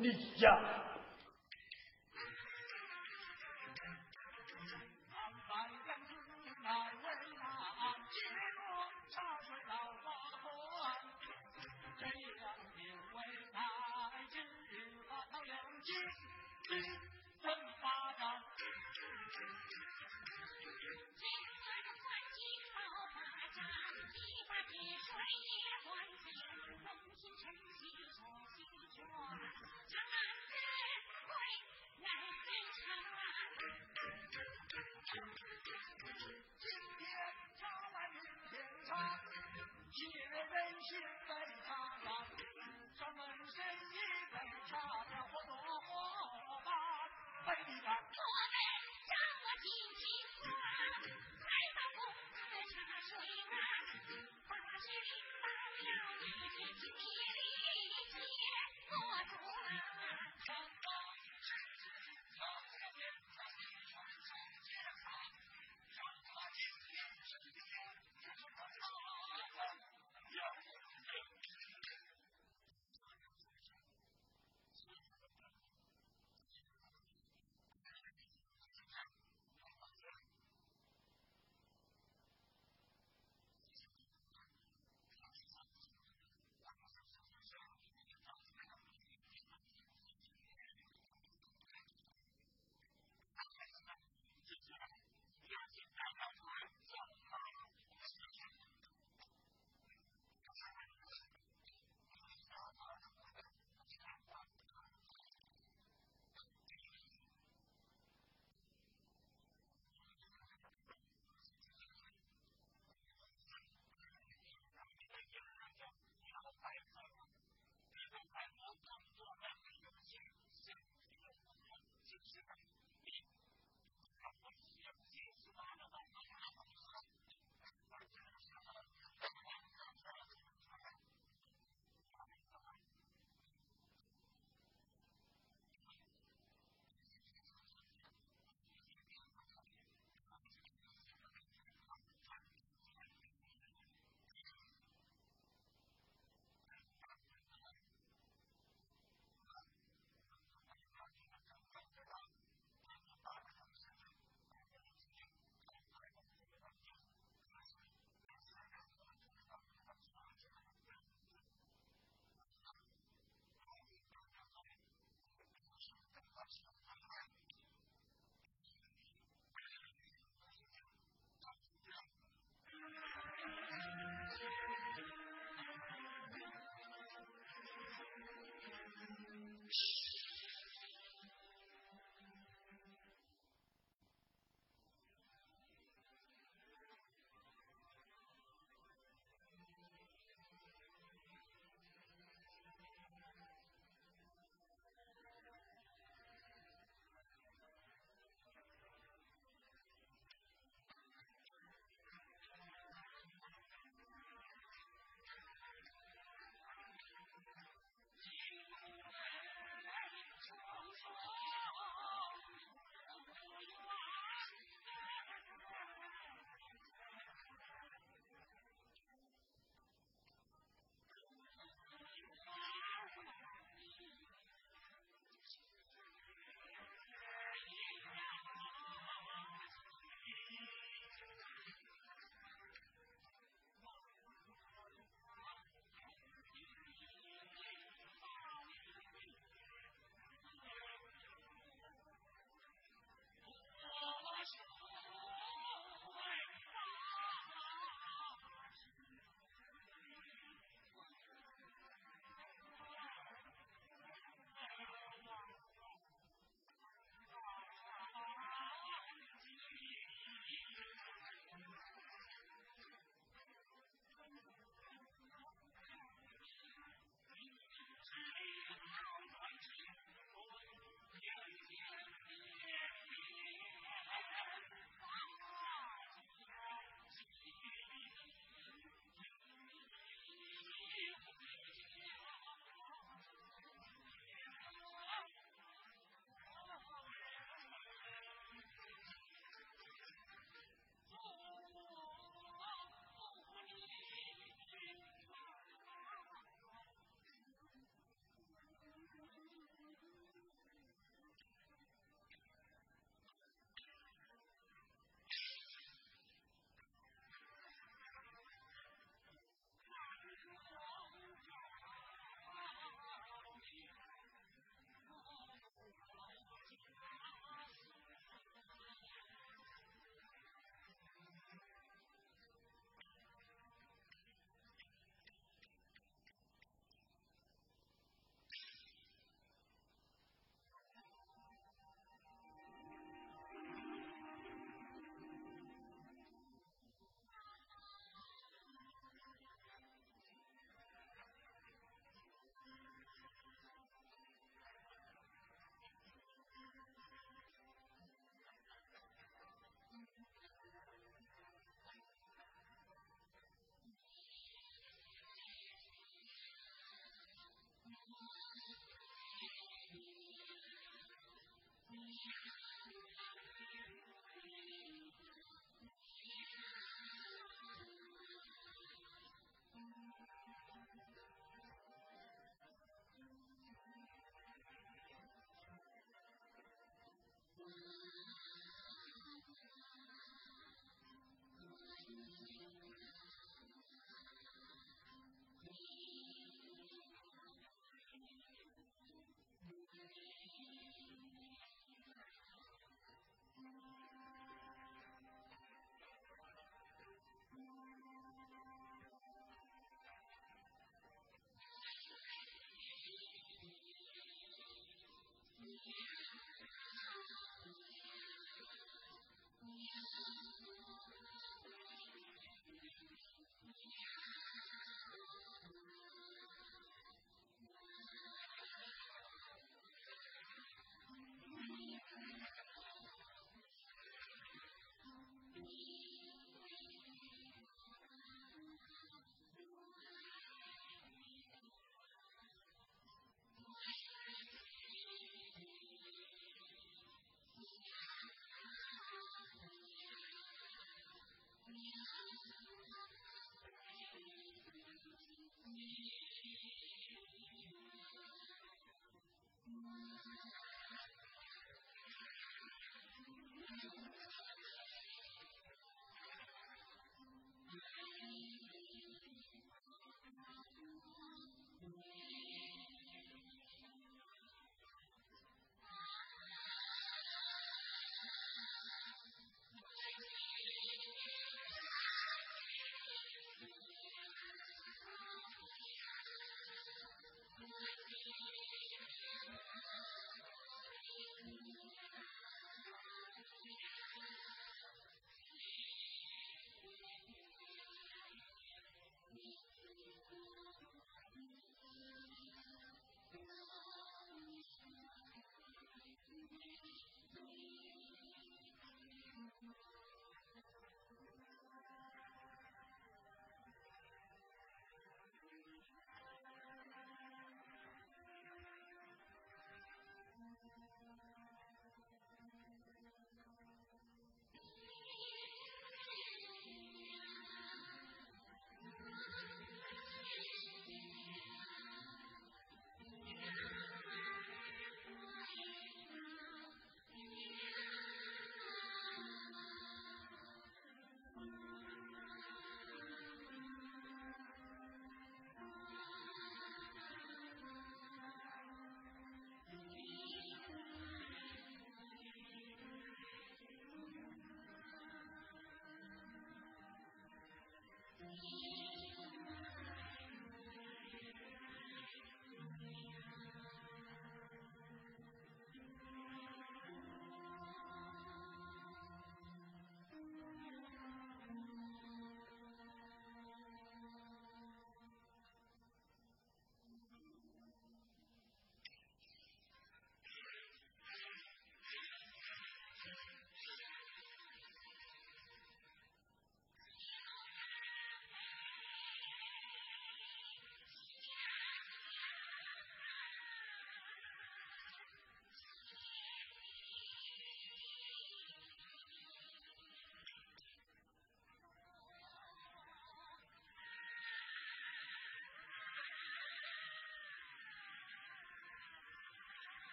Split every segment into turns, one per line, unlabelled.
你呀。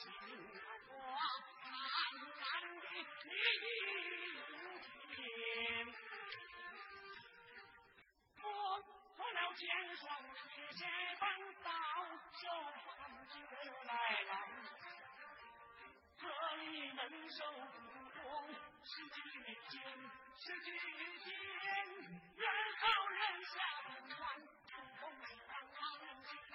了心光，暗暗的聆听。我做了千双铁鞋绊到手上就来。这里人手不公，是几天，是几天，人好人下不完，出风让他人心乱，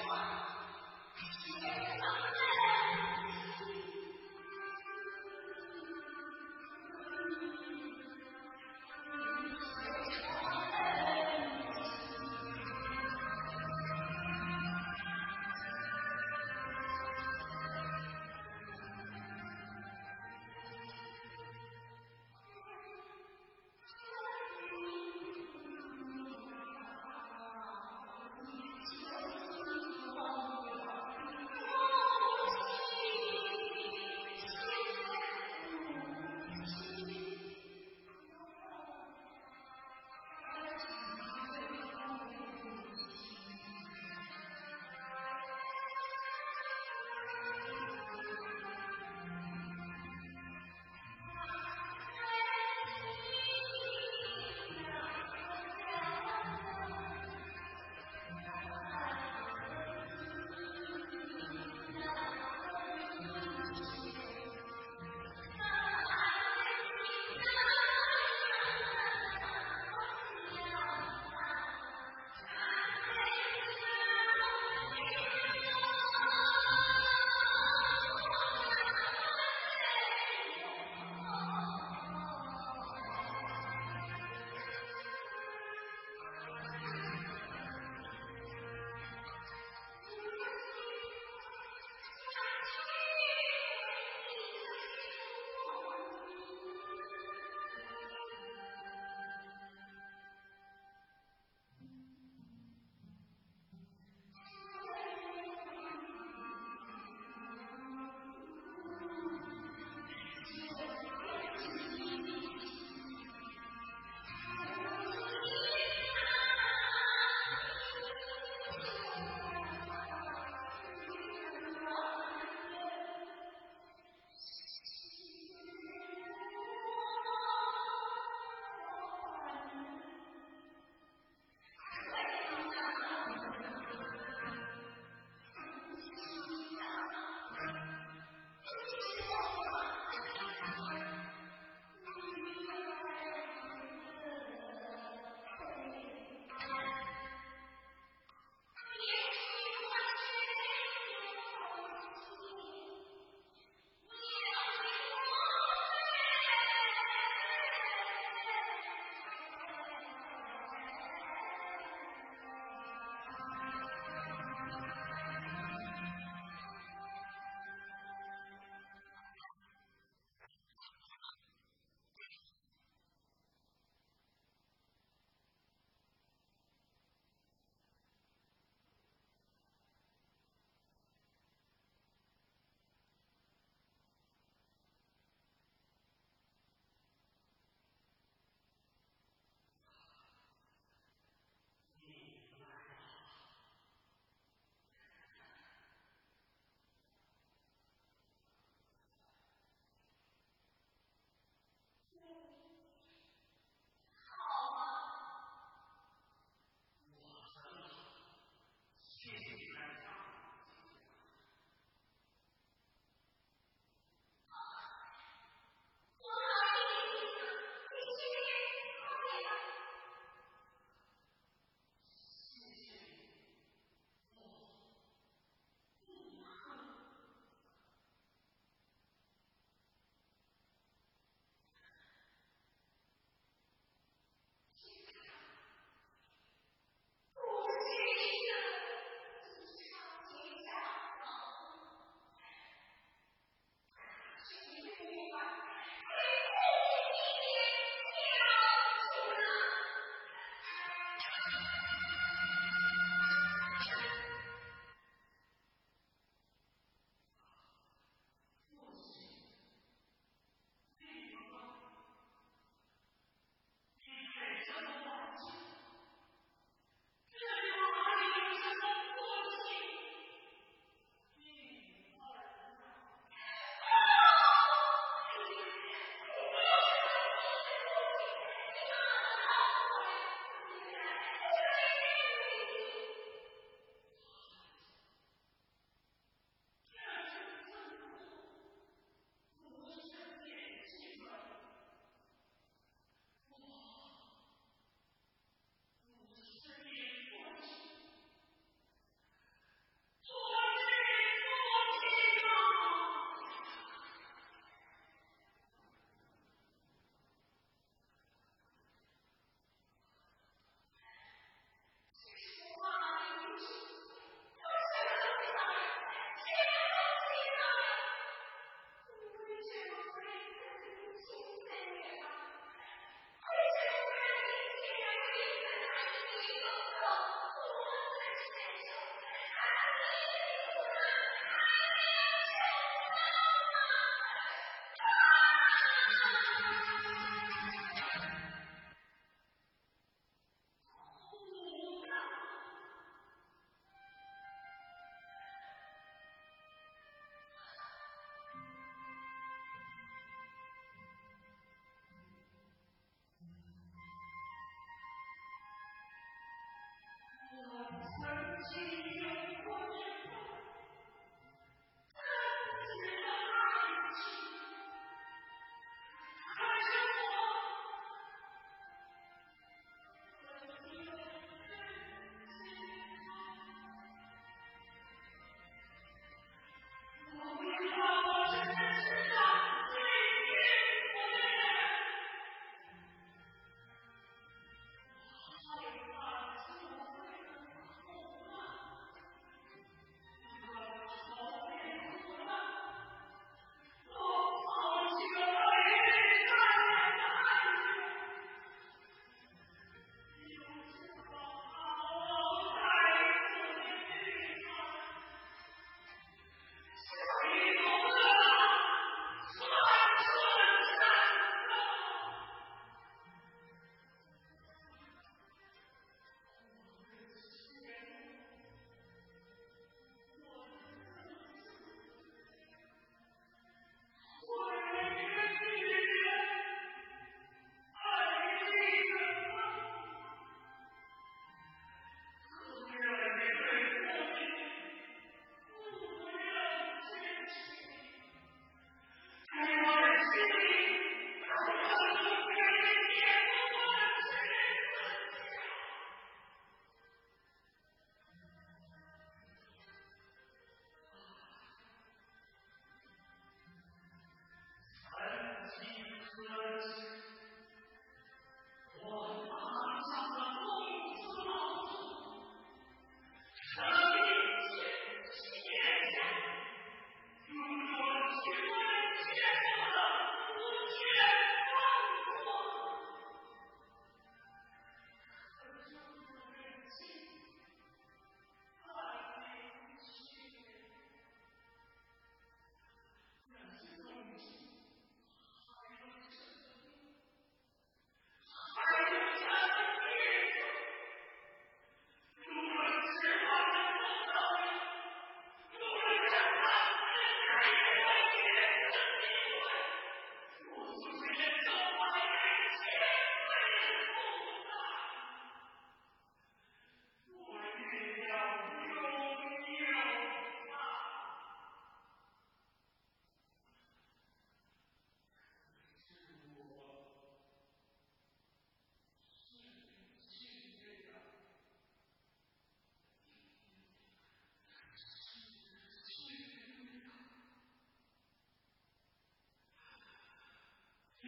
see.